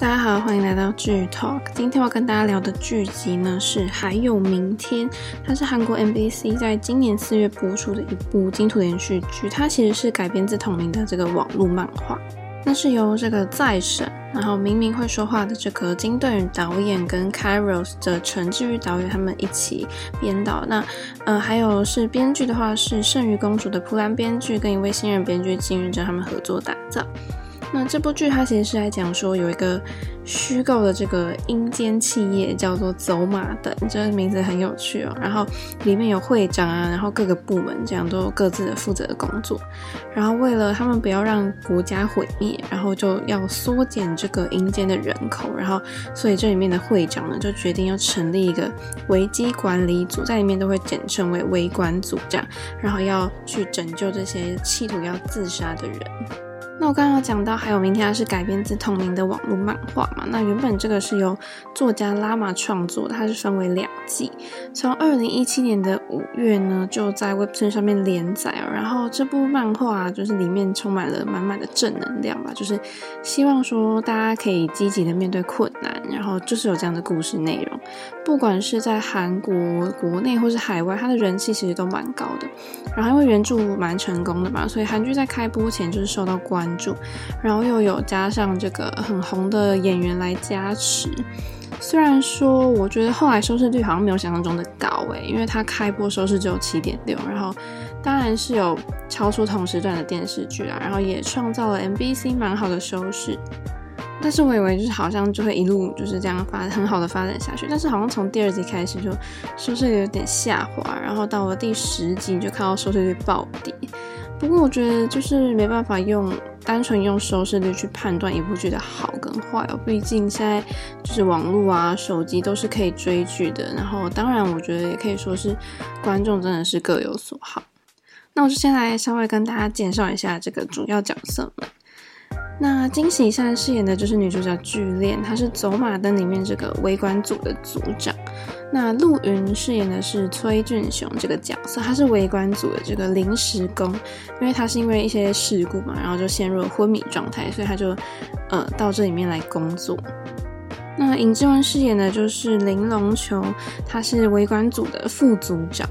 大家好，欢迎来到剧 Talk。今天要跟大家聊的剧集呢是《还有明天》，它是韩国 MBC 在今年四月播出的一部金土连续剧。它其实是改编自同名的这个网络漫画。那是由这个在审，然后明明会说话的这个金盾宇导演跟 Kairos 的陈志玉导演他们一起编导。那呃，还有是编剧的话是圣余公主的朴兰编剧跟一位新人编剧金宇镇他们合作打造。那这部剧它其实是来讲说有一个虚构的这个阴间企业叫做走马灯，这个名字很有趣哦。然后里面有会长啊，然后各个部门这样都有各自的负责的工作。然后为了他们不要让国家毁灭，然后就要缩减这个阴间的人口。然后所以这里面的会长呢就决定要成立一个危机管理组，在里面都会简称为危管组这样，然后要去拯救这些企图要自杀的人。那我刚刚讲到，还有明天它是改编自同名的网络漫画嘛？那原本这个是由作家拉玛创作，它是分为两季，从二零一七年的五月呢就在 Webtoon 上面连载。然后这部漫画就是里面充满了满满的正能量吧，就是希望说大家可以积极的面对困难，然后就是有这样的故事内容。不管是在韩国国内或是海外，它的人气其实都蛮高的。然后因为原著蛮成功的嘛，所以韩剧在开播前就是受到关。然后又有加上这个很红的演员来加持，虽然说我觉得后来收视率好像没有想象中的高诶，因为它开播收视只有七点六，然后当然是有超出同时段的电视剧啊，然后也创造了 MBC 蛮好的收视，但是我以为就是好像就会一路就是这样发很好的发展下去，但是好像从第二集开始就收视率有点下滑，然后到了第十集就看到收视率暴跌。不过我觉得就是没办法用单纯用收视率去判断一部剧的好跟坏哦，毕竟现在就是网络啊、手机都是可以追剧的。然后当然，我觉得也可以说是观众真的是各有所好。那我就先来稍微跟大家介绍一下这个主要角色们。那金喜善饰演的就是女主角具恋，她是走马灯里面这个微观组的组长。那陆云饰演的是崔俊雄这个角色，他是围观组的这个临时工，因为他是因为一些事故嘛，然后就陷入了昏迷状态，所以他就呃到这里面来工作。那尹志文饰演的就是玲珑球，他是围观组的副组长，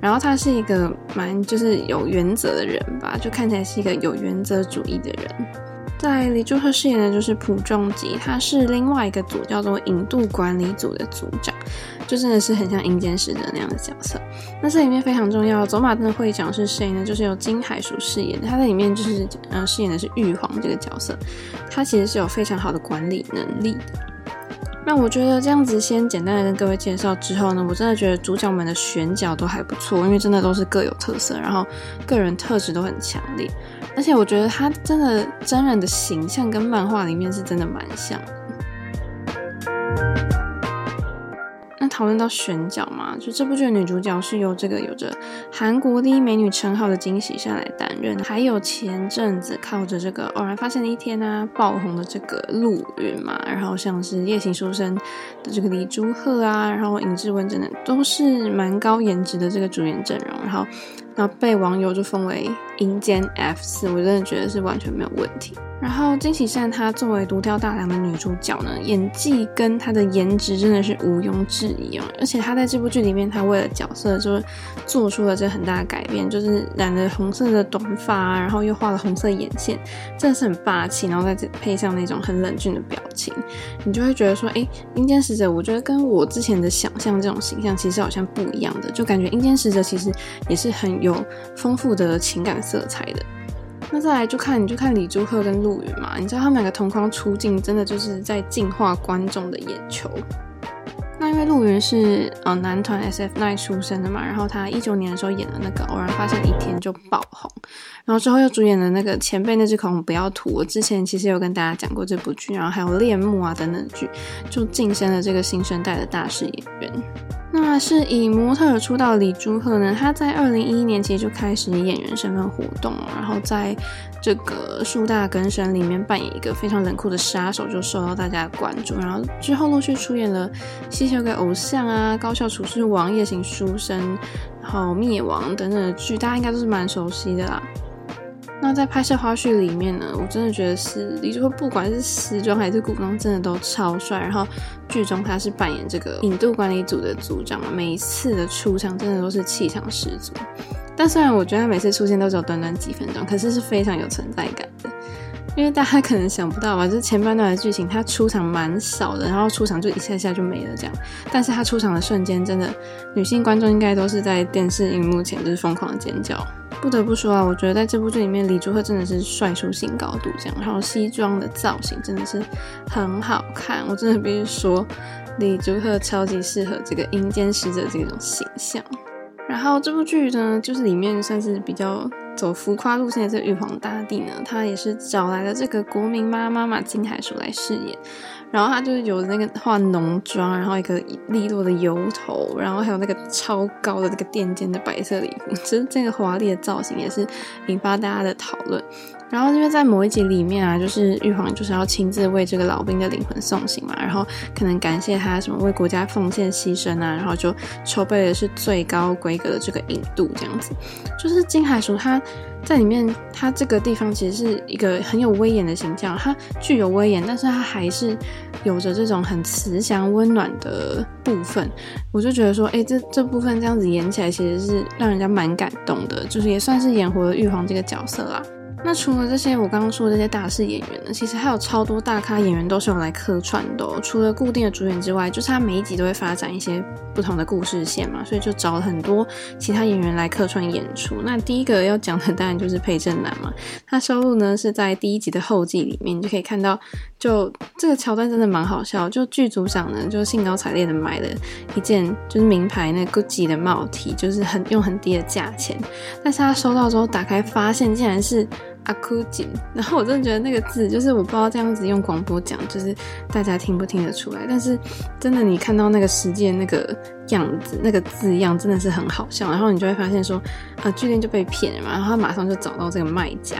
然后他是一个蛮就是有原则的人吧，就看起来是一个有原则主义的人。在李柱赫饰演的就是朴仲吉，他是另外一个组叫做引渡管理组的组长，就真的是很像阴间使者那样的角色。那这里面非常重要，走马灯的会长是谁呢？就是由金海淑饰演的，他在里面就是呃饰演的是玉皇这个角色，他其实是有非常好的管理能力的。那我觉得这样子先简单的跟各位介绍之后呢，我真的觉得主角们的选角都还不错，因为真的都是各有特色，然后个人特质都很强烈。而且我觉得他真的真人的形象跟漫画里面是真的蛮像。讨论到选角嘛，就这部剧的女主角是由这个有着韩国第一美女称号的金喜善来担任，还有前阵子靠着这个偶然发现的一天啊爆红的这个陆云嘛，然后像是夜行书生的这个李朱赫啊，然后尹志文等等都是蛮高颜值的这个主演阵容，然后。然后被网友就封为阴间 F 四，我真的觉得是完全没有问题。然后金喜善她作为独挑大梁的女主角呢，演技跟她的颜值真的是毋庸置疑哦。而且她在这部剧里面，她为了角色就做出了这很大的改变，就是染了红色的短发，然后又画了红色眼线，真的是很霸气。然后再配上那种很冷峻的表情，你就会觉得说，哎，阴间使者，我觉得跟我之前的想象这种形象其实好像不一样的，就感觉阴间使者其实也是很。有丰富的情感色彩的，那再来就看你就看李朱赫跟陆云嘛，你知道他们两个同框出镜，真的就是在净化观众的眼球。那因为陆云是呃男团 SF9 出身的嘛，然后他一九年的时候演的那个偶然发现一天就爆红，然后之后又主演了那个前辈那支口红不要涂，我之前其实有跟大家讲过这部剧，然后还有恋慕啊等等剧，就晋升了这个新生代的大势演员。那是以模特出道的李朱赫呢，他在二零一一年其实就开始以演员身份活动，然后在这个树大根深里面扮演一个非常冷酷的杀手，就受到大家的关注。然后之后陆续出演了《吸血鬼偶像》啊，《高校厨师王》、《夜行书生》，然后《灭亡》等等的剧，大家应该都是蛮熟悉的啦。那在拍摄花絮里面呢，我真的觉得是李朱赫不管是时装还是古装，真的都超帅。然后剧中他是扮演这个引渡管理组的组长，每一次的出场真的都是气场十足。但虽然我觉得他每次出现都只有短短几分钟，可是是非常有存在感的。因为大家可能想不到吧，就是前半段的剧情他出场蛮少的，然后出场就一下下就没了这样。但是他出场的瞬间，真的女性观众应该都是在电视荧幕前就是疯狂的尖叫。不得不说啊，我觉得在这部剧里面，李朱赫真的是帅出新高度这样。然后西装的造型真的是很好看，我真的必须说，李朱赫超级适合这个阴间使者这种形象。然后这部剧呢，就是里面算是比较。走浮夸路线的这玉皇大帝呢，他也是找来了这个国民妈妈嘛金海淑来饰演，然后他就是有那个化浓妆，然后一个利落的油头，然后还有那个超高的这个垫肩的白色礼服，其实这个华丽的造型也是引发大家的讨论。然后因为在某一集里面啊，就是玉皇就是要亲自为这个老兵的灵魂送行嘛，然后可能感谢他什么为国家奉献牺牲啊，然后就筹备的是最高规格的这个引渡这样子。就是金海淑他在里面，它这个地方其实是一个很有威严的形象，它具有威严，但是它还是有着这种很慈祥温暖的部分。我就觉得说，哎，这这部分这样子演起来，其实是让人家蛮感动的，就是也算是演活了玉皇这个角色啦。那除了这些我刚刚说的这些大势演员呢，其实还有超多大咖演员都是用来客串的哦。除了固定的主演之外，就是他每一集都会发展一些不同的故事线嘛，所以就找了很多其他演员来客串演出。那第一个要讲的当然就是裴正南嘛，他收录呢是在第一集的后记里面，你就可以看到，就这个桥段真的蛮好笑。就剧组长呢就兴高采烈的买了一件就是名牌那 Gucci 的帽 T，就是很用很低的价钱，但是他收到之后打开发现竟然是。阿库锦，然后我真的觉得那个字，就是我不知道这样子用广播讲，就是大家听不听得出来。但是真的，你看到那个世界那个样子，那个字样真的是很好笑。然后你就会发现说，啊，巨店就被骗了嘛。然后他马上就找到这个卖家，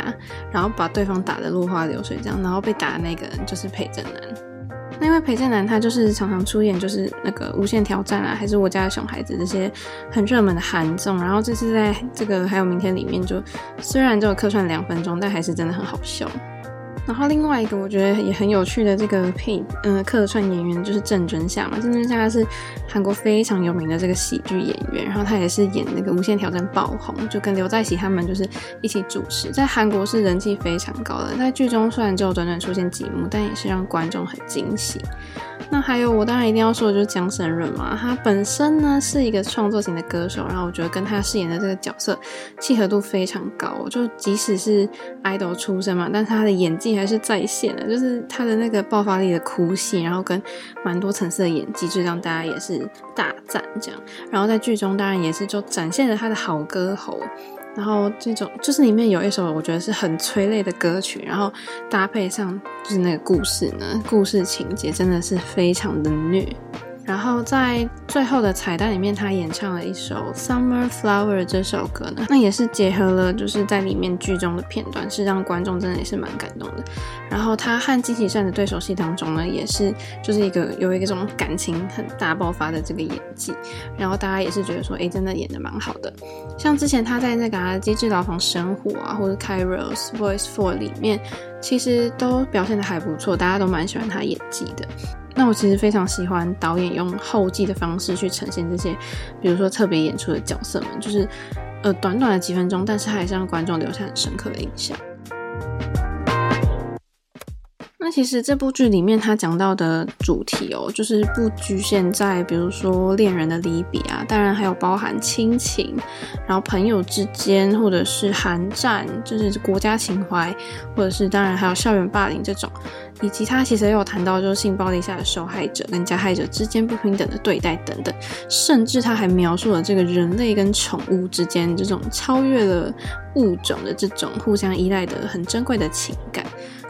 然后把对方打得落花流水这样。然后被打的那个人就是裴正南。那因为裴正南他就是常常出演，就是那个无限挑战啊，还是我家的熊孩子这些很热门的韩综，然后这次在这个还有明天里面就虽然就客串两分钟，但还是真的很好笑。然后另外一个我觉得也很有趣的这个配嗯、客串演员就是郑准夏嘛，郑准夏是韩国非常有名的这个喜剧演员，然后他也是演那个无限挑战爆红，就跟刘在熙他们就是一起主持，在韩国是人气非常高的，在剧中虽然只有短短出现几幕，但也是让观众很惊喜。那还有，我当然一定要说的就是姜升润嘛，他本身呢是一个创作型的歌手，然后我觉得跟他饰演的这个角色契合度非常高，就即使是 idol 出身嘛，但是他的演技还是在线的，就是他的那个爆发力的哭戏，然后跟蛮多层次的演技，就让大家也是大赞这样。然后在剧中当然也是就展现了他的好歌喉。然后这种就是里面有一首我觉得是很催泪的歌曲，然后搭配上就是那个故事呢，故事情节真的是非常的虐。然后在最后的彩蛋里面，他演唱了一首《Summer Flower》这首歌呢，那也是结合了就是在里面剧中的片段，是让观众真的也是蛮感动的。然后他和金喜善的对手戏当中呢，也是就是一个有一个这种感情很大爆发的这个演技，然后大家也是觉得说，哎，真的演的蛮好的。像之前他在那个《机智牢房生活》啊，或者《Kairos Voice Four》里面，其实都表现的还不错，大家都蛮喜欢他演技的。那我其实非常喜欢导演用后记的方式去呈现这些，比如说特别演出的角色们，就是呃短短的几分钟，但是还是让观众留下很深刻的印象。其实这部剧里面他讲到的主题哦，就是不局限在比如说恋人的离别啊，当然还有包含亲情，然后朋友之间，或者是寒战，就是国家情怀，或者是当然还有校园霸凌这种，以及他其实也有谈到就是性暴力下的受害者跟加害者之间不平等的对待等等，甚至他还描述了这个人类跟宠物之间这种超越了物种的这种互相依赖的很珍贵的情感。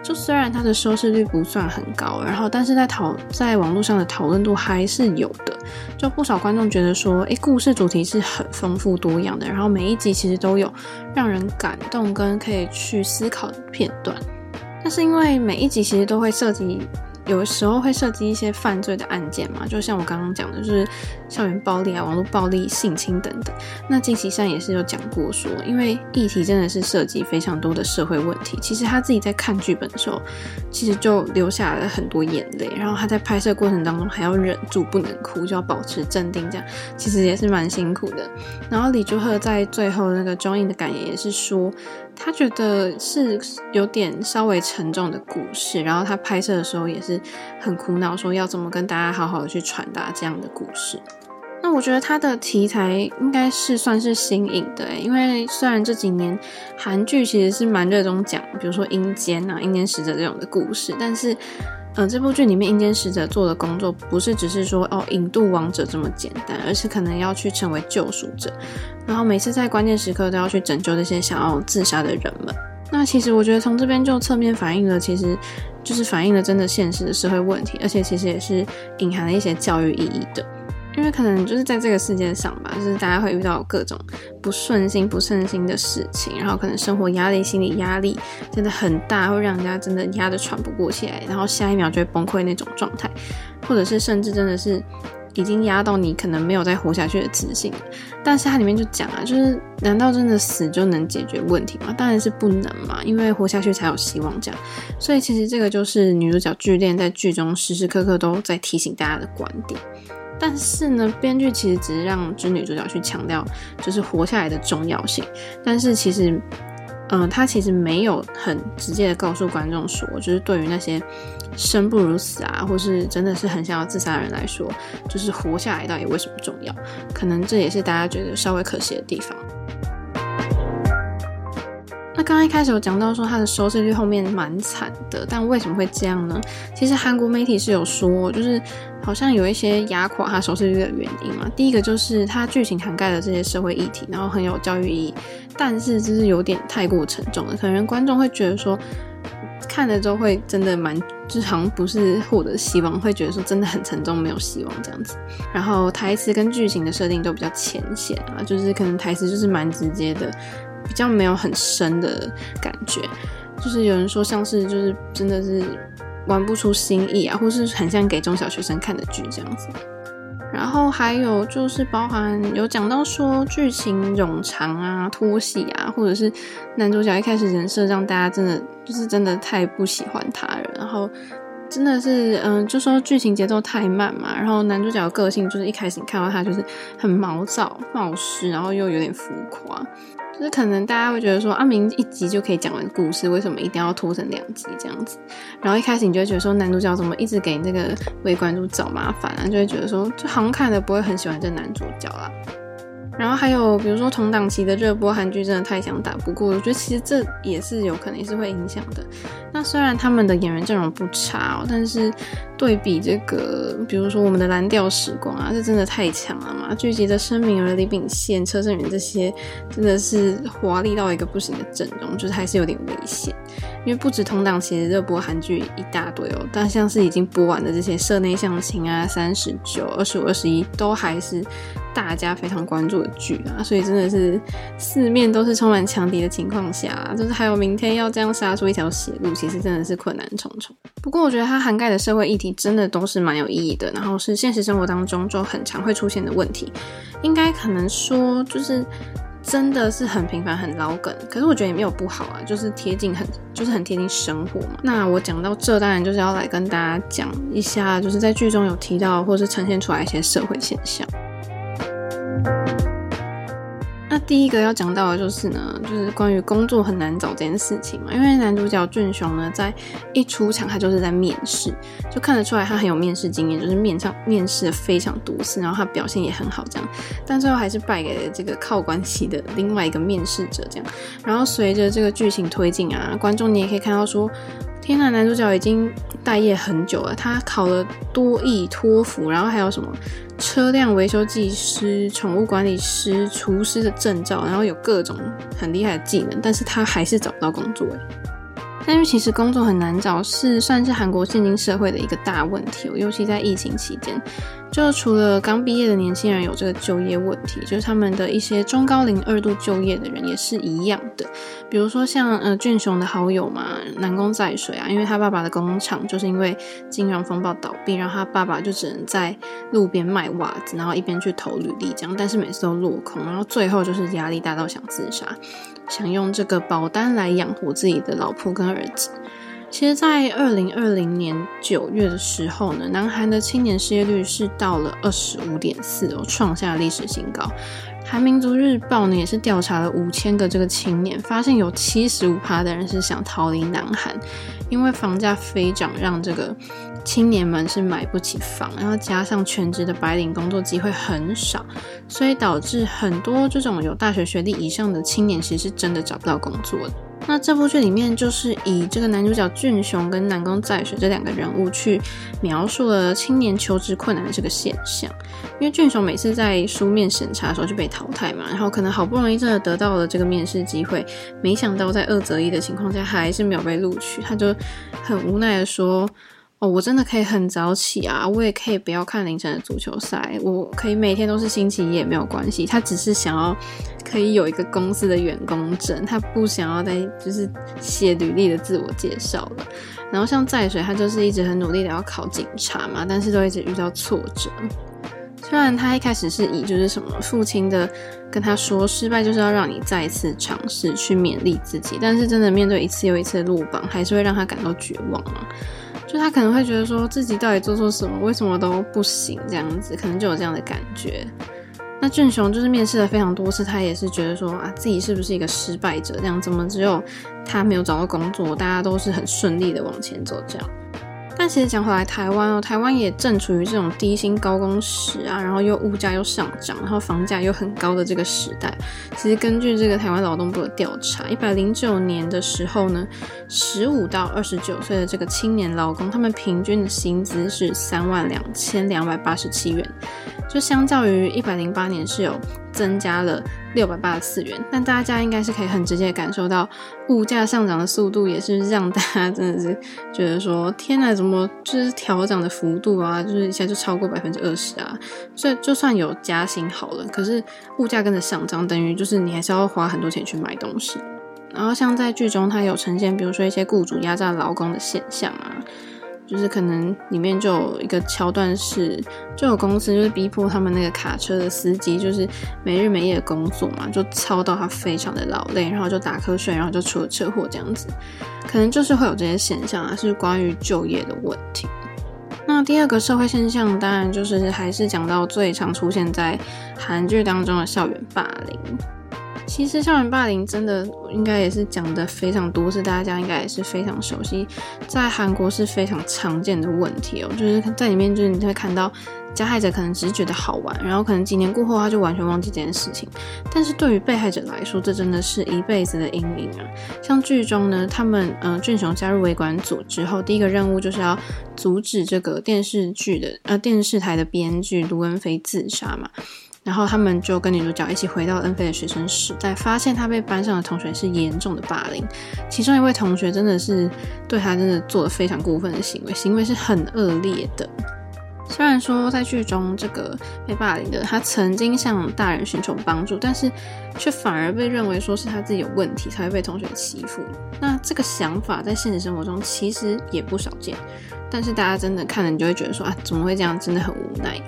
就虽然它的收视率不算很高，然后但是在讨在网络上的讨论度还是有的，就不少观众觉得说，诶，故事主题是很丰富多样的，然后每一集其实都有让人感动跟可以去思考的片段。但是因为每一集其实都会涉及有时候会涉及一些犯罪的案件嘛，就像我刚刚讲的，就是校园暴力啊、网络暴力、性侵等等。那金喜善也是有讲过说，因为议题真的是涉及非常多的社会问题。其实他自己在看剧本的时候，其实就流下了很多眼泪，然后他在拍摄过程当中还要忍住不能哭，就要保持镇定，这样其实也是蛮辛苦的。然后李朱赫在最后那个 Join 的感言也是说，他觉得是有点稍微沉重的故事，然后他拍摄的时候也是。很苦恼，说要怎么跟大家好好的去传达这样的故事。那我觉得他的题材应该是算是新颖的，因为虽然这几年韩剧其实是蛮热衷讲，比如说阴间啊、阴间使者这种的故事，但是，嗯，这部剧里面阴间使者做的工作不是只是说哦引渡亡者这么简单，而是可能要去成为救赎者，然后每次在关键时刻都要去拯救那些想要自杀的人们。那其实我觉得从这边就侧面反映了，其实就是反映了真的现实的社会问题，而且其实也是隐含了一些教育意义的。因为可能就是在这个世界上吧，就是大家会遇到各种不顺心、不顺心的事情，然后可能生活压力、心理压力真的很大，会让人家真的压得喘不过气来，然后下一秒就会崩溃那种状态，或者是甚至真的是。已经压到你可能没有再活下去的自信，但是它里面就讲啊，就是难道真的死就能解决问题吗？当然是不能嘛，因为活下去才有希望这样。所以其实这个就是女主角剧恋在剧中时时刻刻都在提醒大家的观点。但是呢，编剧其实只是让女主角去强调就是活下来的重要性，但是其实。嗯，他其实没有很直接的告诉观众说，就是对于那些生不如死啊，或是真的是很想要自杀的人来说，就是活下来到底为什么重要？可能这也是大家觉得稍微可惜的地方。那刚刚一开始有讲到说他的收视率后面蛮惨的，但为什么会这样呢？其实韩国媒体是有说，就是。好像有一些压垮它收视率的原因嘛。第一个就是它剧情涵盖了这些社会议题，然后很有教育意义，但是就是有点太过沉重了，可能观众会觉得说看了之后会真的蛮，就是好像不是获得希望，会觉得说真的很沉重，没有希望这样子。然后台词跟剧情的设定都比较浅显啊，就是可能台词就是蛮直接的，比较没有很深的感觉。就是有人说像是就是真的是。玩不出新意啊，或是很像给中小学生看的剧这样子。然后还有就是包含有讲到说剧情冗长啊、拖戏啊，或者是男主角一开始人设让大家真的就是真的太不喜欢他了，然后真的是嗯、就说剧情节奏太慢嘛。然后男主角的个性就是一开始你看到他就是很毛躁、冒失，然后又有点浮夸。就是可能大家会觉得说，阿明一集就可以讲完故事，为什么一定要拖成两集这样子？然后一开始你就会觉得说，男主角怎么一直给那个微观众找麻烦啊？就会觉得说，就好像看的不会很喜欢这男主角啦。然后还有比如说同档期的热播韩剧真的太想打不过，我觉得其实这也是有可能也是会影响的。那虽然他们的演员阵容不差哦，但是对比这个，比如说我们的蓝调时光啊，这真的太强了嘛！聚集着申敏儿、李秉宪、车胜元这些，真的是华丽到一个不行的阵容，就是还是有点危险。因为不止同档期的热播韩剧一大堆哦，但像是已经播完的这些社内相亲啊、三十九、二十五、二十一，都还是大家非常关注剧啊，所以真的是四面都是充满强敌的情况下，就是还有明天要这样杀出一条血路，其实真的是困难重重。不过我觉得它涵盖的社会议题真的都是蛮有意义的，然后是现实生活当中就很常会出现的问题，应该可能说就是。真的是很平凡、很老梗，可是我觉得也没有不好啊，就是贴近很，就是很贴近生活嘛。那我讲到这，当然就是要来跟大家讲一下，就是在剧中有提到或是呈现出来一些社会现象。那第一个要讲到的就是呢，就是关于工作很难找这件事情嘛。因为男主角俊雄呢，在一出场他就是在面试，就看得出来他很有面试经验，就是面上面试的非常多次，然后他表现也很好这样，但最后还是败给了这个靠关系的另外一个面试者这样。然后随着这个剧情推进啊，观众你也可以看到说。天呐，男主角已经待业很久了。他考了多益、托福，然后还有什么车辆维修技师、宠物管理师、厨师的证照，然后有各种很厉害的技能，但是他还是找不到工作。但因为其实工作很难找，是算是韩国现今社会的一个大问题，尤其在疫情期间。就除了刚毕业的年轻人有这个就业问题，就是他们的一些中高龄二度就业的人也是一样的。比如说像呃俊雄的好友嘛，南宫在水啊，因为他爸爸的工厂就是因为金融风暴倒闭，然后他爸爸就只能在路边卖袜子，然后一边去投履历这样，但是每次都落空，然后最后就是压力大到想自杀，想用这个保单来养活自己的老婆跟儿子。其实，在二零二零年九月的时候呢，南韩的青年失业率是到了二十五点四哦，创下历史新高。韩民族日报呢也是调查了五千个这个青年，发现有七十五趴的人是想逃离南韩，因为房价飞涨，让这个青年们是买不起房，然后加上全职的白领工作机会很少，所以导致很多这种有大学学历以上的青年，其实是真的找不到工作的。那这部剧里面就是以这个男主角俊雄跟南宫在水这两个人物去描述了青年求职困难的这个现象。因为俊雄每次在书面审查的时候就被淘汰嘛，然后可能好不容易真的得到了这个面试机会，没想到在二择一的情况下还是没有被录取，他就很无奈的说。哦，我真的可以很早起啊，我也可以不要看凌晨的足球赛，我可以每天都是星期一也没有关系。他只是想要可以有一个公司的员工证，他不想要再就是写履历的自我介绍了。然后像在水，他就是一直很努力的要考警察嘛，但是都一直遇到挫折。虽然他一开始是以就是什么父亲的跟他说，失败就是要让你再次尝试去勉励自己，但是真的面对一次又一次的落榜，还是会让他感到绝望啊。就他可能会觉得说自己到底做错什么，为什么都不行这样子，可能就有这样的感觉。那俊雄就是面试了非常多次，他也是觉得说啊，自己是不是一个失败者？这样怎么只有他没有找到工作，大家都是很顺利的往前走这样。但其实讲回来，台湾哦，台湾也正处于这种低薪高工时啊，然后又物价又上涨，然后房价又很高的这个时代。其实根据这个台湾劳动部的调查，一百零九年的时候呢，十五到二十九岁的这个青年劳工，他们平均的薪资是三万两千两百八十七元，就相较于一百零八年是有增加了六百八十四元，但大家应该是可以很直接感受到物价上涨的速度，也是让大家真的是觉得说，天呐，怎么就是调涨的幅度啊，就是一下就超过百分之二十啊！所以就算有加薪好了，可是物价跟着上涨，等于就是你还是要花很多钱去买东西。然后像在剧中，它有呈现，比如说一些雇主压榨劳工的现象啊。就是可能里面就有一个桥段是，就有公司就是逼迫他们那个卡车的司机，就是没日没夜的工作嘛，就操到他非常的劳累，然后就打瞌睡，然后就出了车祸这样子，可能就是会有这些现象啊，是关于就业的问题。那第二个社会现象，当然就是还是讲到最常出现在韩剧当中的校园霸凌。其实校园霸凌真的应该也是讲的非常多，是大家应该也是非常熟悉，在韩国是非常常见的问题哦。就是在里面，就是你会看到加害者可能只是觉得好玩，然后可能几年过后他就完全忘记这件事情。但是对于被害者来说，这真的是一辈子的阴影啊。像剧中呢，他们呃俊雄加入维管组之后，第一个任务就是要阻止这个电视剧的呃电视台的编剧卢恩飞自杀嘛。然后他们就跟女主角一起回到恩菲的学生时代，发现他被班上的同学是严重的霸凌，其中一位同学真的是对他真的做了非常过分的行为，行为是很恶劣的。虽然说在剧中这个被霸凌的他曾经向大人寻求帮助，但是却反而被认为说是他自己有问题才会被同学欺负。那这个想法在现实生活中其实也不少见，但是大家真的看了你就会觉得说啊，怎么会这样？真的很无奈。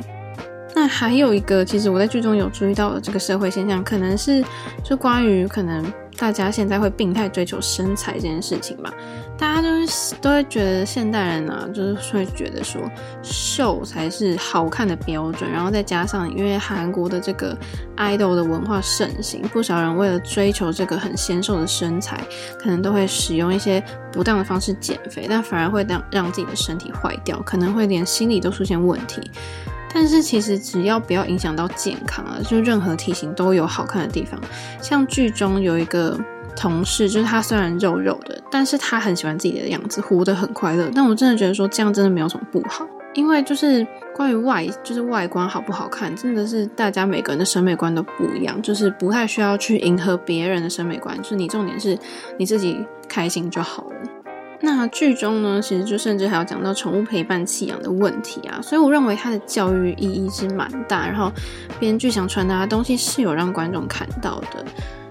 那还有一个，其实我在剧中有注意到的这个社会现象，可能是就关于可能大家现在会病态追求身材这件事情吧。大家都是都会觉得现代人啊，就是会觉得说瘦才是好看的标准，然后再加上因为韩国的这个 idol 的文化盛行，不少人为了追求这个很纤瘦的身材，可能都会使用一些不当的方式减肥，但反而会让让自己的身体坏掉，可能会连心理都出现问题。但是其实只要不要影响到健康啊，就任何体型都有好看的地方。像剧中有一个同事，就是他虽然肉肉的，但是他很喜欢自己的样子，活得很快乐。但我真的觉得说这样真的没有什么不好，因为就是关于外，就是外观好不好看，真的是大家每个人的审美观都不一样，就是不太需要去迎合别人的审美观，就是你重点是你自己开心就好了。那剧中呢，其实就甚至还有讲到宠物陪伴弃养的问题啊，所以我认为它的教育意义是蛮大，然后编剧想传达的东西是有让观众看到的。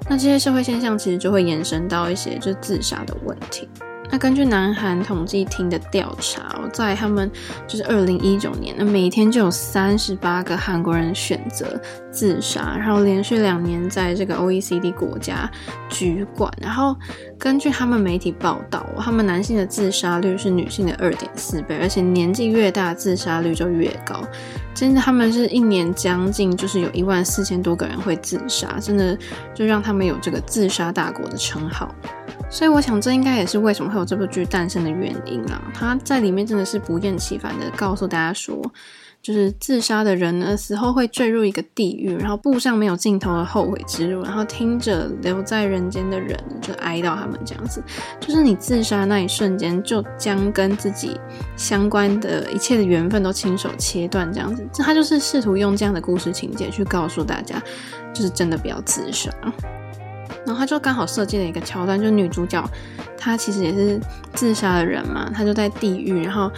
那这些社会现象其实就会延伸到一些就自杀的问题。那根据南韩统计厅的调查，在他们就是二零一九年，那每天就有三十八个韩国人选择自杀，然后连续两年在这个 OECD 国家居冠。然后根据他们媒体报道，他们男性的自杀率是女性的二点四倍，而且年纪越大，自杀率就越高。真的，他们是一年将近就是有一万四千多个人会自杀，真的就让他们有这个自杀大国的称号。所以我想，这应该也是为什么会有这部剧诞生的原因啦。他在里面真的是不厌其烦的告诉大家说，就是自杀的人呢，死后会坠入一个地狱，然后步上没有尽头的后悔之路，然后听着留在人间的人就哀悼他们这样子。就是你自杀那一瞬间，就将跟自己相关的一切的缘分都亲手切断这样子。这他就是试图用这样的故事情节去告诉大家，就是真的不要自杀。然后他就刚好设计了一个桥段，就女主角她其实也是自杀的人嘛，她就在地狱，然后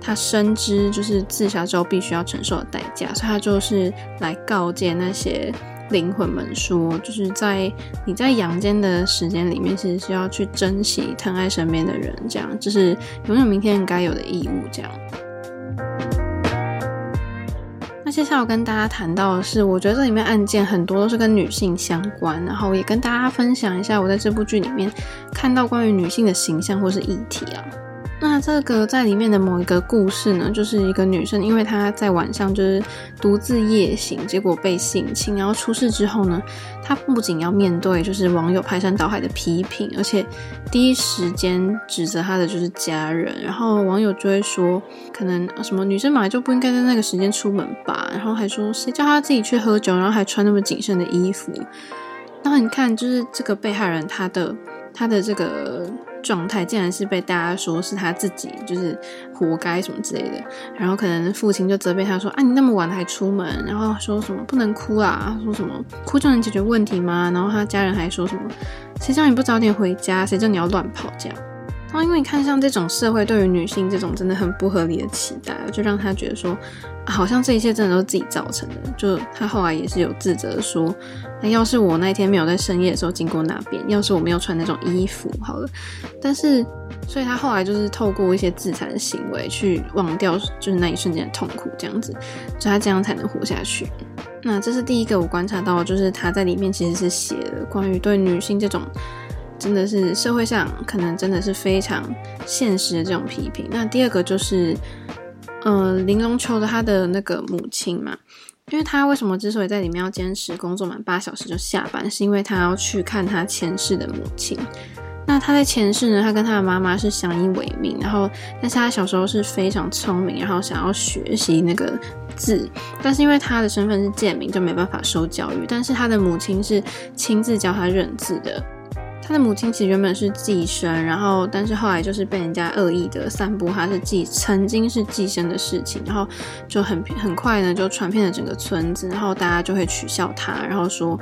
她深知就是自杀之后必须要承受的代价，所以她就是来告诫那些灵魂们说，就是在你在阳间的时间里面，其实是要去珍惜、疼爱身边的人，这样就是拥有明天该有的义务，这样。那接下来我跟大家谈到的是，我觉得这里面案件很多都是跟女性相关，然后也跟大家分享一下我在这部剧里面看到关于女性的形象或是议题啊。那这个在里面的某一个故事呢，就是一个女生，因为她在晚上就是独自夜行，结果被性侵，然后出事之后呢，她不仅要面对就是网友排山倒海的批评，而且第一时间指责她的就是家人，然后网友就会说，可能什么女生本来就不应该在那个时间出门吧，然后还说谁叫她自己去喝酒，然后还穿那么紧身的衣服，然后你看就是这个被害人她的她的这个。状态竟然是被大家说是他自己就是活该什么之类的，然后可能父亲就责备他说：“啊，你那么晚还出门，然后说什么不能哭啊，说什么哭就能解决问题吗？”然后他家人还说什么：“谁叫你不早点回家？谁叫你要乱跑这样？”然后因为你看像这种社会对于女性这种真的很不合理的期待，就让他觉得说。好像这一切真的都是自己造成的。就他后来也是有自责说，那要是我那天没有在深夜的时候经过那边，要是我没有穿那种衣服，好了。但是，所以他后来就是透过一些自残的行为去忘掉，就是那一瞬间的痛苦，这样子，所以他这样才能活下去。那这是第一个我观察到，就是他在里面其实是写了关于对女性这种，真的是社会上可能真的是非常现实的这种批评。那第二个就是。呃，林龙秋的他的那个母亲嘛，因为他为什么之所以在里面要坚持工作满八小时就下班，是因为他要去看他前世的母亲。那他在前世呢，他跟他的妈妈是相依为命，然后但是他小时候是非常聪明，然后想要学习那个字，但是因为他的身份是贱民，就没办法受教育。但是他的母亲是亲自教他认字的。他的母亲其实原本是寄生，然后但是后来就是被人家恶意的散布他是寄曾经是寄生的事情，然后就很很快呢就传遍了整个村子，然后大家就会取笑他，然后说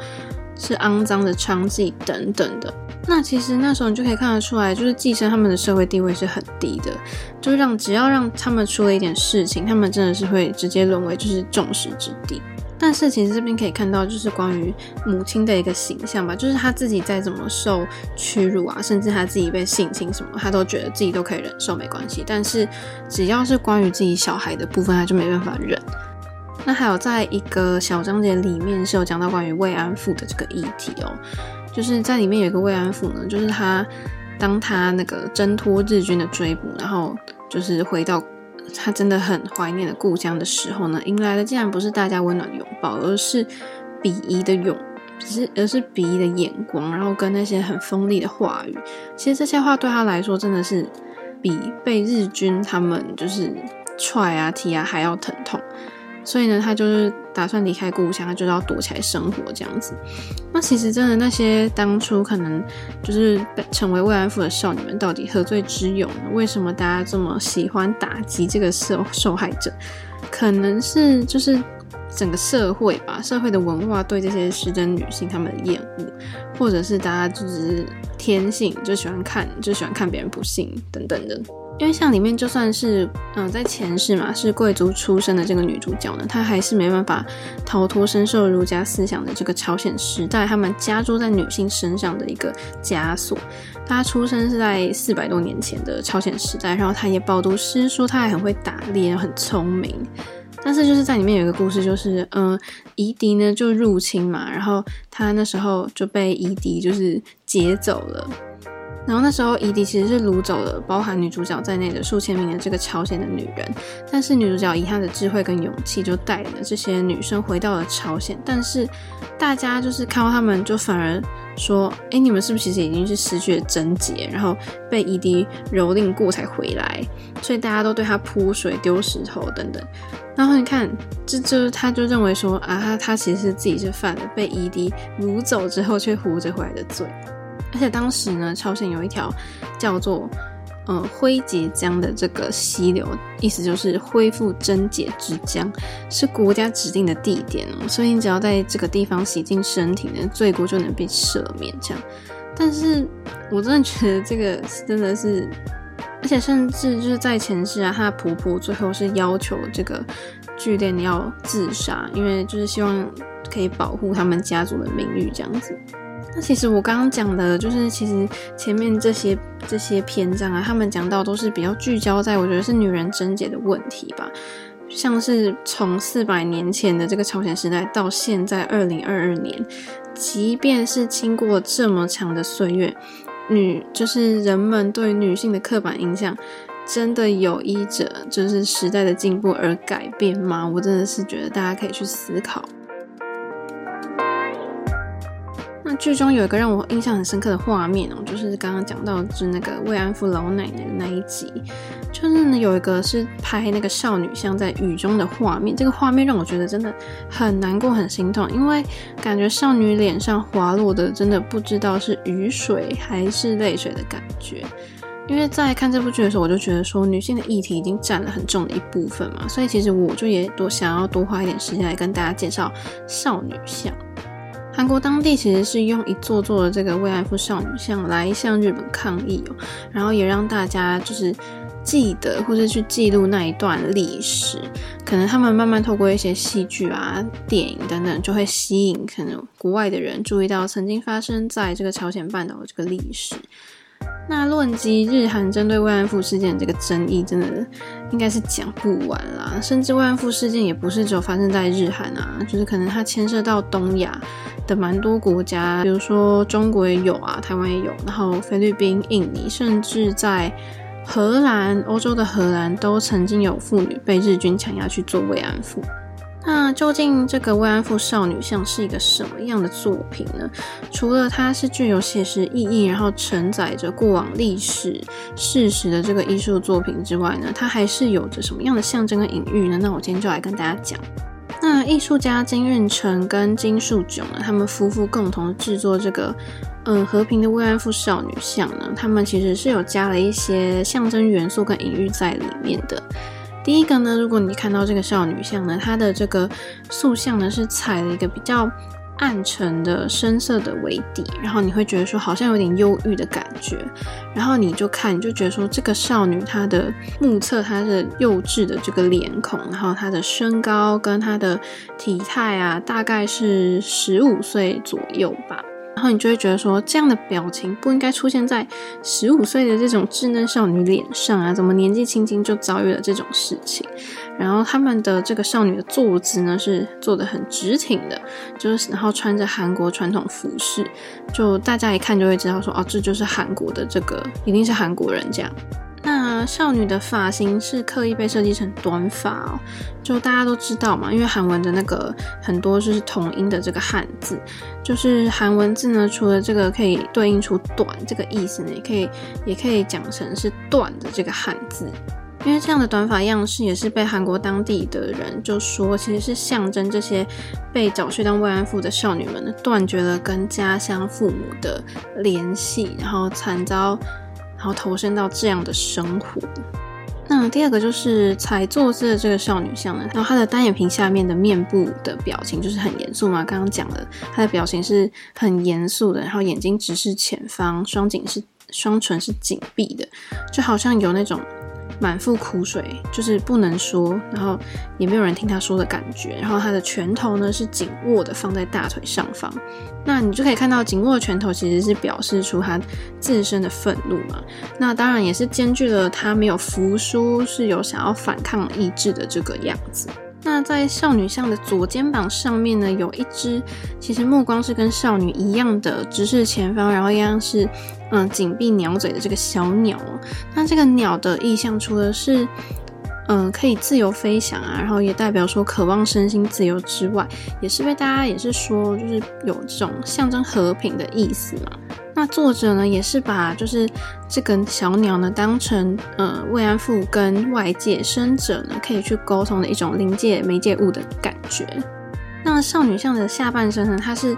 是肮脏的娼妓等等的。那其实那时候你就可以看得出来，就是寄生他们的社会地位是很低的，就让只要让他们出了一点事情，他们真的是会直接沦为就是众矢之的。但是其实这边可以看到，就是关于母亲的一个形象吧，就是她自己再怎么受屈辱啊，甚至她自己被性侵什么，她都觉得自己都可以忍受，没关系。但是只要是关于自己小孩的部分，她就没办法忍。那还有在一个小章节里面是有讲到关于慰安妇的这个议题哦，就是在里面有一个慰安妇呢，就是她当她那个挣脱日军的追捕，然后就是回到。他真的很怀念的故乡的时候呢，迎来的竟然不是大家温暖的拥抱，而是鄙夷的拥，只是而是鄙夷的眼光，然后跟那些很锋利的话语。其实这些话对他来说真的是比被日军他们就是踹啊踢啊还要疼痛。所以呢，他就是打算离开故乡，他就要躲起来生活这样子。那其实真的那些当初可能就是被成为慰安妇的少女们，到底何罪之有呢？为什么大家这么喜欢打击这个受受害者？可能是就是整个社会吧，社会的文化对这些失真女性她们的厌恶，或者是大家就是天性就喜欢看，就喜欢看别人不幸等等的。因为像里面就算是嗯、在前世嘛是贵族出身的这个女主角呢，她还是没办法逃脱深受儒家思想的这个朝鲜时代，他们加诸在女性身上的一个枷锁。她出生是在四百多年前的朝鲜时代，然后她也饱读诗书，她还很会打猎，很聪明。但是就是在里面有一个故事，就是嗯，夷狄呢就入侵嘛，然后她那时候就被夷狄就是劫走了。然后那时候，夷狄其实是掳走了包含女主角在内的数千名的这个朝鲜的女人，但是女主角以她的智慧跟勇气，就带领了这些女生回到了朝鲜。但是大家就是看到他们，就反而说：“哎，你们是不是其实已经是失去了贞洁，然后被夷狄蹂躏过才回来？”所以大家都对她泼水、丢石头等等。然后你看，这就是他就认为说啊，他他其实自己是犯了被夷狄掳走之后却活着回来的罪。而且当时呢，朝鲜有一条叫做“呃灰节江”的这个溪流，意思就是恢复贞洁之江，是国家指定的地点哦。所以你只要在这个地方洗净身体呢，罪过就能被赦免。这样，但是我真的觉得这个真的是，而且甚至就是在前世啊，她的婆婆最后是要求这个剧烈要自杀，因为就是希望可以保护他们家族的名誉，这样子。那其实我刚刚讲的，就是其实前面这些这些篇章啊，他们讲到都是比较聚焦在我觉得是女人贞洁的问题吧，像是从四百年前的这个朝鲜时代到现在二零二二年，即便是经过这么长的岁月，女就是人们对女性的刻板印象，真的有依着就是时代的进步而改变吗？我真的是觉得大家可以去思考。剧中有一个让我印象很深刻的画面哦，就是刚刚讲到就是那个慰安妇老奶奶的那一集，就是呢有一个是拍那个少女像在雨中的画面，这个画面让我觉得真的很难过、很心痛，因为感觉少女脸上滑落的真的不知道是雨水还是泪水的感觉。因为在看这部剧的时候，我就觉得说女性的议题已经占了很重的一部分嘛，所以其实我就也多想要多花一点时间来跟大家介绍少女像。韩国当地其实是用一座座的这个慰安妇少女像来向日本抗议哦，然后也让大家就是记得或是去记录那一段历史。可能他们慢慢透过一些戏剧啊、电影等等，就会吸引可能国外的人注意到曾经发生在这个朝鲜半岛的这个历史。那论及日韩针对慰安妇事件这个争议，真的应该是讲不完啦。甚至慰安妇事件也不是只有发生在日韩啊，就是可能它牵涉到东亚的蛮多国家，比如说中国也有啊，台湾也有，然后菲律宾、印尼，甚至在荷兰、欧洲的荷兰都曾经有妇女被日军强压去做慰安妇。那究竟这个慰安妇少女像是一个什么样的作品呢？除了它是具有写实意义，然后承载着过往历史事实的这个艺术作品之外呢，它还是有着什么样的象征跟隐喻呢？那我今天就来跟大家讲。那艺术家金运成跟金树炯呢，他们夫妇共同制作这个嗯和平的慰安妇少女像呢，他们其实是有加了一些象征元素跟隐喻在里面的。第一个呢，如果你看到这个少女像呢，它的这个塑像呢是踩了一个比较暗沉的深色的为底，然后你会觉得说好像有点忧郁的感觉，然后你就看你就觉得说这个少女她的目测她的幼稚的这个脸孔，然后她的身高跟她的体态啊，大概是十五岁左右吧。然后你就会觉得说，这样的表情不应该出现在十五岁的这种稚嫩少女脸上啊！怎么年纪轻轻就遭遇了这种事情？然后他们的这个少女的坐姿呢，是坐得很直挺的，就是然后穿着韩国传统服饰，就大家一看就会知道说，哦，这就是韩国的这个，一定是韩国人这样。那少女的发型是刻意被设计成短发哦，就大家都知道嘛，因为韩文的那个很多就是同音的这个汉字，就是韩文字呢，除了这个可以对应出短这个意思呢，也可以也可以讲成是断的这个汉字，因为这样的短发样式也是被韩国当地的人就说，其实是象征这些被找去当慰安妇的少女们，断绝了跟家乡父母的联系，然后惨遭。然后投身到这样的生活，那第二个就是彩作姿的这个少女像呢，然后她的单眼皮下面的面部的表情就是很严肃嘛，刚刚讲了她的表情是很严肃的，然后眼睛直视前方，双颈是双唇是紧闭的，就好像有那种。满腹苦水，就是不能说，然后也没有人听他说的感觉。然后他的拳头呢是紧握的放在大腿上方，那你就可以看到紧握的拳头其实是表示出他自身的愤怒嘛。那当然也是兼具了他没有服输，是有想要反抗意志的这个样子。那在少女像的左肩膀上面呢，有一只其实目光是跟少女一样的直视前方，然后一样是嗯紧闭鸟嘴的这个小鸟。那这个鸟的意象除了是嗯可以自由飞翔啊，然后也代表说渴望身心自由之外，也是被大家也是说就是有这种象征和平的意思嘛。那作者呢，也是把就是这个小鸟呢当成呃慰安妇跟外界生者呢可以去沟通的一种临界媒介物的感觉。那少女像的下半身呢，它是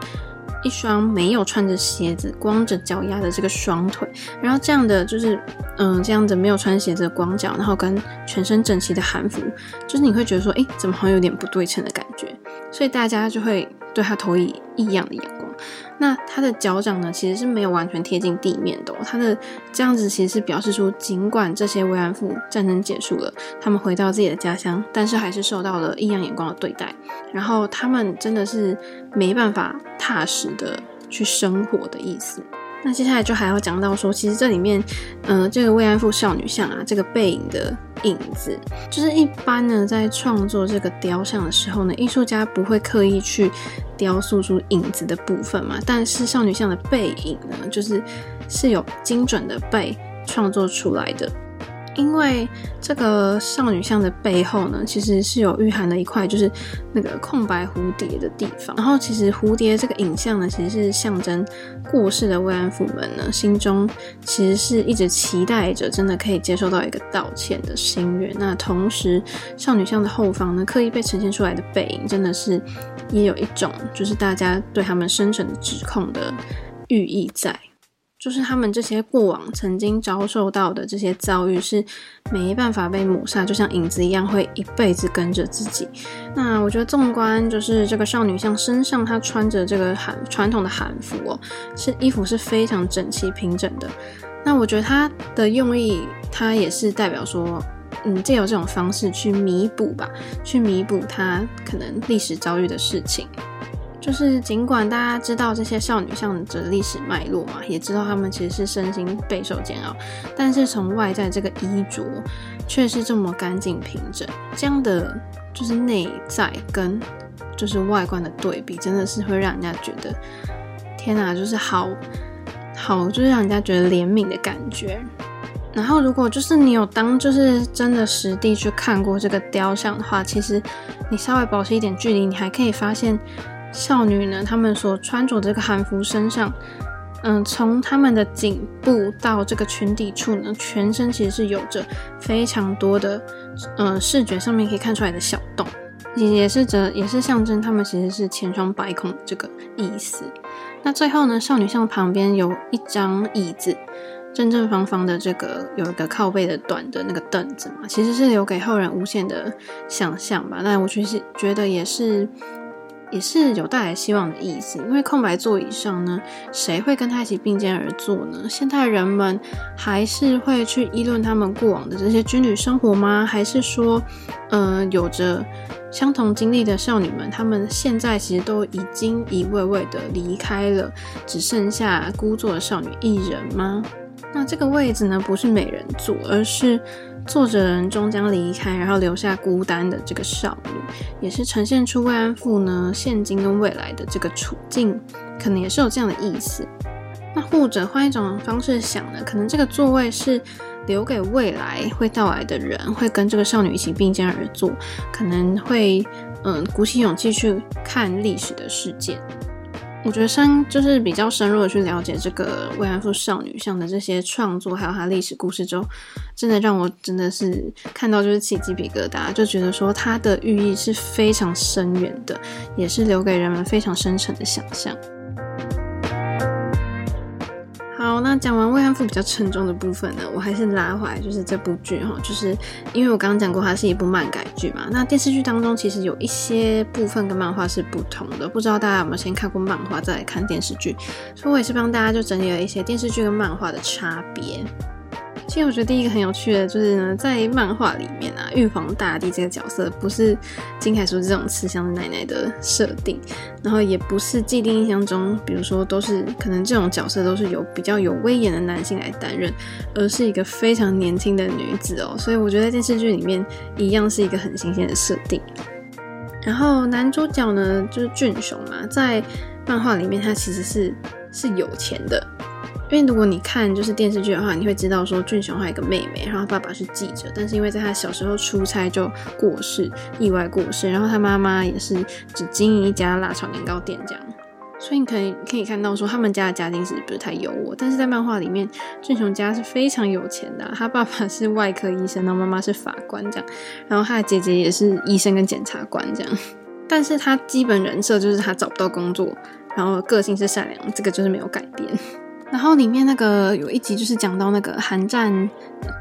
一双没有穿着鞋子、光着脚丫的这个双腿，然后这样的就是嗯、这样子没有穿鞋子的光脚，然后跟全身整齐的韩服，就是你会觉得说，哎，怎么好像有点不对称的感觉，所以大家就会对它投以异样的眼。那他的脚掌呢，其实是没有完全贴近地面的他。的这样子其实是表示出，尽管这些慰安妇战争结束了，他们回到自己的家乡，但是还是受到了异样眼光的对待。然后他们真的是没办法踏实的去生活的意思。那接下来就还要讲到说，其实这里面，呃，这个慰安妇少女像啊，这个背影的影子，就是一般呢，在创作这个雕像的时候呢，艺术家不会刻意去雕塑出影子的部分嘛，但是少女像的背影呢，就是是有精准的被创作出来的。因为这个少女像的背后呢，其实是有蕴含了一块，就是那个空白蝴蝶的地方。然后，其实蝴蝶这个影像呢，其实是象征过世的慰安妇们呢，心中其实是一直期待着，真的可以接受到一个道歉的心愿。那同时，少女像的后方呢，刻意被呈现出来的背影，真的是也有一种，就是大家对他们深沉的指控的寓意在。就是他们这些过往曾经遭受到的这些遭遇是没办法被抹杀，就像影子一样会一辈子跟着自己。那我觉得纵观就是这个少女像身上，她穿着这个韩传统的韩服哦，是衣服是非常整齐平整的。那我觉得她的用意，她也是代表说，嗯，借由这种方式去弥补吧，去弥补她可能历史遭遇的事情。就是尽管大家知道这些少女像的历史脉络嘛，也知道她们其实是身心备受煎熬，但是从外在这个衣着却是这么干净平整，这样的就是内在跟就是外观的对比，真的是会让人家觉得天哪，就是好好，就是让人家觉得怜悯的感觉。然后如果就是你有当就是真的实地去看过这个雕像的话，其实你稍微保持一点距离，你还可以发现。少女呢，她们所穿着这个韩服身上，嗯，从她们的颈部到这个裙底处呢，全身其实是有着非常多的，嗯，视觉上面可以看出来的小洞，也也是这也是象征她们其实是千疮百孔这个意思。那最后呢，少女像旁边有一张椅子，正正方方的这个有一个靠背的短的那个凳子嘛，其实是留给后人无限的想象吧。那我其实觉得也是。也是有带来希望的意思，因为空白座椅上呢，谁会跟他一起并肩而坐呢？现代人们还是会去议论他们过往的这些军旅生活吗？还是说，呃，有着相同经历的少女们，她们现在其实都已经一位位的离开了，只剩下孤坐的少女一人吗？那这个位置呢，不是没人坐，而是。坐着人终将离开，然后留下孤单的这个少女，也是呈现出慰安妇呢现今跟未来的这个处境，可能也是有这样的意思。那或者换一种方式想呢，可能这个座位是留给未来会到来的人，会跟这个少女一起并肩而坐，可能会嗯鼓起勇气去看历史的事件。我觉得深就是比较深入的去了解这个慰安妇少女像的这些创作，还有它历史故事之后，真的让我真的是看到就是起鸡皮疙瘩，就觉得说它的寓意是非常深远的，也是留给人们非常深沉的想象。那讲完慰安妇比较沉重的部分呢，我还是拉回来，就是这部剧哈，就是因为我刚刚讲过它是一部漫改剧嘛，那电视剧当中其实有一些部分跟漫画是不同的，不知道大家有没有先看过漫画再来看电视剧，所以我也是帮大家就整理了一些电视剧跟漫画的差别。其实我觉得第一个很有趣的，就是呢，在漫画里面啊，玉皇大帝这个角色不是金凯叔这种慈祥的奶奶的设定，然后也不是既定印象中，比如说都是可能这种角色都是由比较有威严的男性来担任，而是一个非常年轻的女子哦，所以我觉得在电视剧里面一样是一个很新鲜的设定。然后男主角呢，就是俊雄嘛，在漫画里面他其实是是有钱的。因为如果你看就是电视剧的话，你会知道说俊雄还有一个妹妹，然后爸爸是记者，但是因为在他小时候出差就过世，意外过世，然后他妈妈也是只经营一家辣炒年糕店这样，所以你可以可以看到说他们家的家境是不是太优渥，但是在漫画里面俊雄家是非常有钱的，他爸爸是外科医生，然后妈妈是法官这样，然后他的姐姐也是医生跟检察官这样，但是他基本人设就是他找不到工作，然后个性是善良，这个就是没有改变。然后里面那个有一集就是讲到那个韩战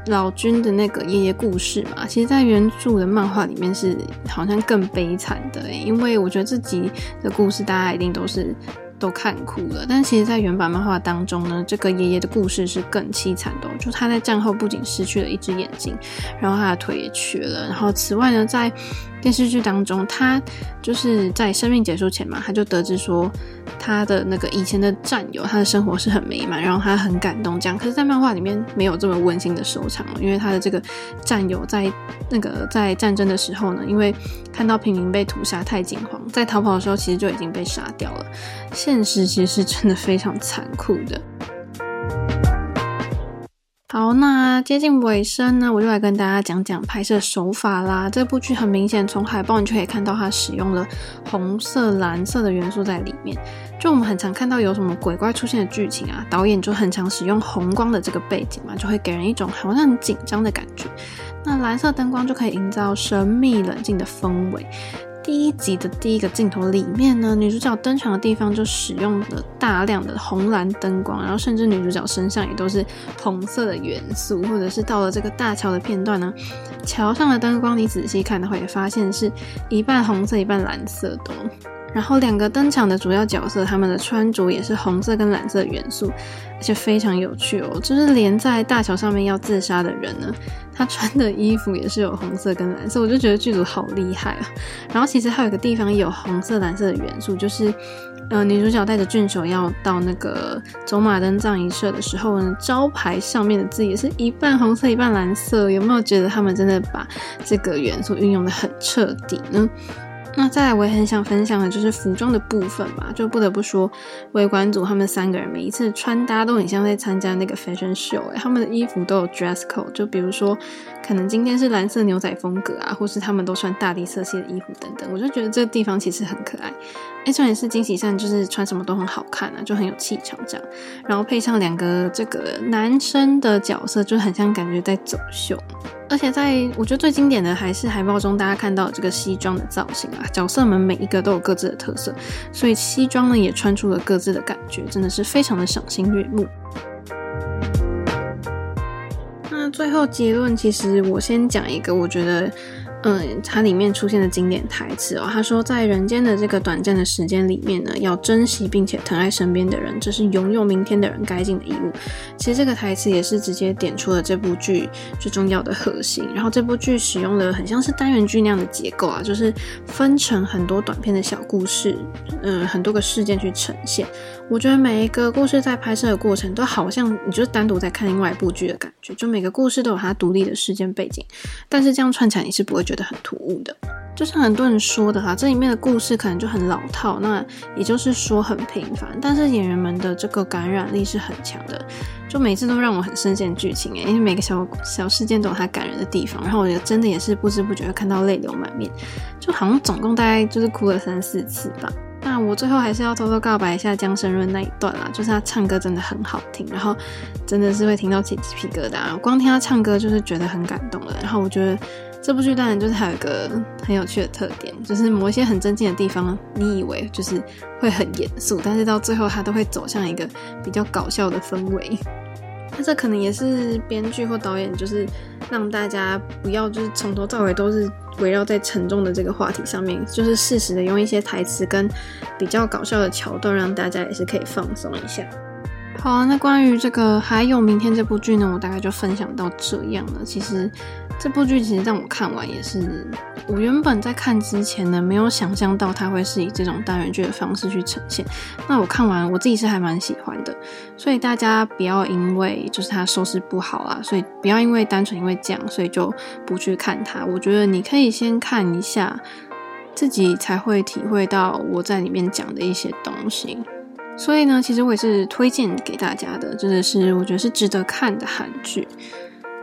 老君的那个爷爷故事嘛，其实，在原著的漫画里面是好像更悲惨的，因为我觉得这集的故事大家一定都是。都看哭了，但其实，在原版漫画当中呢，这个爷爷的故事是更凄惨的。就他在战后不仅失去了一只眼睛，然后他的腿也瘸了。然后此外呢，在电视剧当中，他就是在生命结束前嘛，他就得知说他的那个以前的战友，他的生活是很美满，然后他很感动。这样，可是，在漫画里面没有这么温馨的收场，因为他的这个战友在那个在战争的时候呢，因为看到平民被屠杀太惊慌，在逃跑的时候其实就已经被杀掉了。现实其实是真的非常残酷的。好，那接近尾声呢，我就来跟大家讲讲拍摄手法啦。这部剧很明显，从海报你就可以看到它使用了红色、蓝色的元素在里面。就我们很常看到有什么鬼怪出现的剧情啊，导演就很常使用红光的这个背景嘛，就会给人一种好像很紧张的感觉。那蓝色灯光就可以营造神秘冷静的氛围。第一集的第一个镜头里面呢，女主角登场的地方就使用了大量的红蓝灯光，然后甚至女主角身上也都是红色的元素，或者是到了这个大桥的片段呢，桥上的灯光你仔细看的话，也发现是一半红色一半蓝色的。然后两个登场的主要角色，他们的穿着也是红色跟蓝色元素，而且非常有趣哦。就是连在大桥上面要自杀的人呢，他穿的衣服也是有红色跟蓝色，我就觉得剧组好厉害啊。然后其实还有一个地方有红色、蓝色的元素，就是呃女主角带着俊雄要到那个走马灯葬仪社的时候呢，招牌上面的字也是一半红色一半蓝色。有没有觉得他们真的把这个元素运用得很彻底呢？那再来，我也很想分享的就是服装的部分吧。就不得不说，围观组他们三个人每一次穿搭都很像在参加那个 fashion show，欸，他们的衣服都有 dress code。就比如说，可能今天是蓝色牛仔风格啊，或是他们都穿大地色系的衣服等等。我就觉得这个地方其实很可爱。哎，重点是惊喜上就是穿什么都很好看啊，就很有气场这样。然后配上两个这个男生的角色，就很像感觉在走秀。而且在我觉得最经典的还是海报中大家看到这个西装的造型啊，角色们每一个都有各自的特色，所以西装呢也穿出了各自的感觉，真的是非常的赏心悦目。最后结论，其实我先讲一个，我觉得。嗯，它里面出现的经典台词哦，他说，在人间的这个短暂的时间里面呢，要珍惜并且疼爱身边的人，这是拥有明天的人该尽的义务。其实这个台词也是直接点出了这部剧最重要的核心。然后这部剧使用了很像是单元剧那样的结构啊，就是分成很多短片的小故事，嗯，很多个事件去呈现。我觉得每一个故事在拍摄的过程都好像你就是单独在看另外一部剧的感觉，就每个故事都有它独立的事件背景，但是这样串起来你是不会觉得很突兀的。就像很多人说的哈，这里面的故事可能就很老套，那也就是说很平凡，但是演员们的这个感染力是很强的，就每次都让我很深陷剧情诶，因为每个小小事件都有它感人的地方，然后我觉得真的也是不知不觉看到泪流满面，就好像总共大概就是哭了三四次吧。那我最后还是要偷偷告白一下江升润那一段啦，就是他唱歌真的很好听，然后真的是会听到起鸡皮疙瘩，光听他唱歌就是觉得很感动了。然后我觉得这部剧当然就是还有一个很有趣的特点，就是某一些很正经的地方，你以为就是会很严肃，但是到最后它都会走向一个比较搞笑的氛围。那这可能也是编剧或导演，就是让大家不要就是从头到尾都是围绕在沉重的这个话题上面，就是适时的用一些台词跟比较搞笑的桥段，让大家也是可以放松一下。好啊，那关于这个还有明天这部剧呢，我大概就分享到这样了。其实这部剧其实让我看完也是，我原本在看之前呢，没有想象到它会是以这种单元剧的方式去呈现。那我看完我自己是还蛮喜欢的，所以大家不要因为就是它收视不好啊，所以不要因为单纯因为这样，所以就不去看它。我觉得你可以先看一下，自己才会体会到我在里面讲的一些东西。所以呢，其实我也是推荐给大家的，真的是我觉得是值得看的韩剧。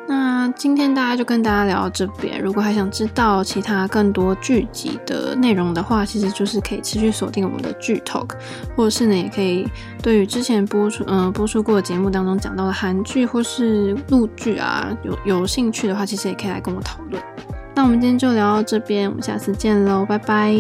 那今天大家就跟大家聊到这边，如果还想知道其他更多剧集的内容的话，其实就是可以持续锁定我们的剧 Talk，或者是呢，也可以对于之前播出嗯、播出过节目当中讲到的韩剧或是陆剧啊，有有兴趣的话，其实也可以来跟我讨论。那我们今天就聊到这边，我们下次见喽，拜拜。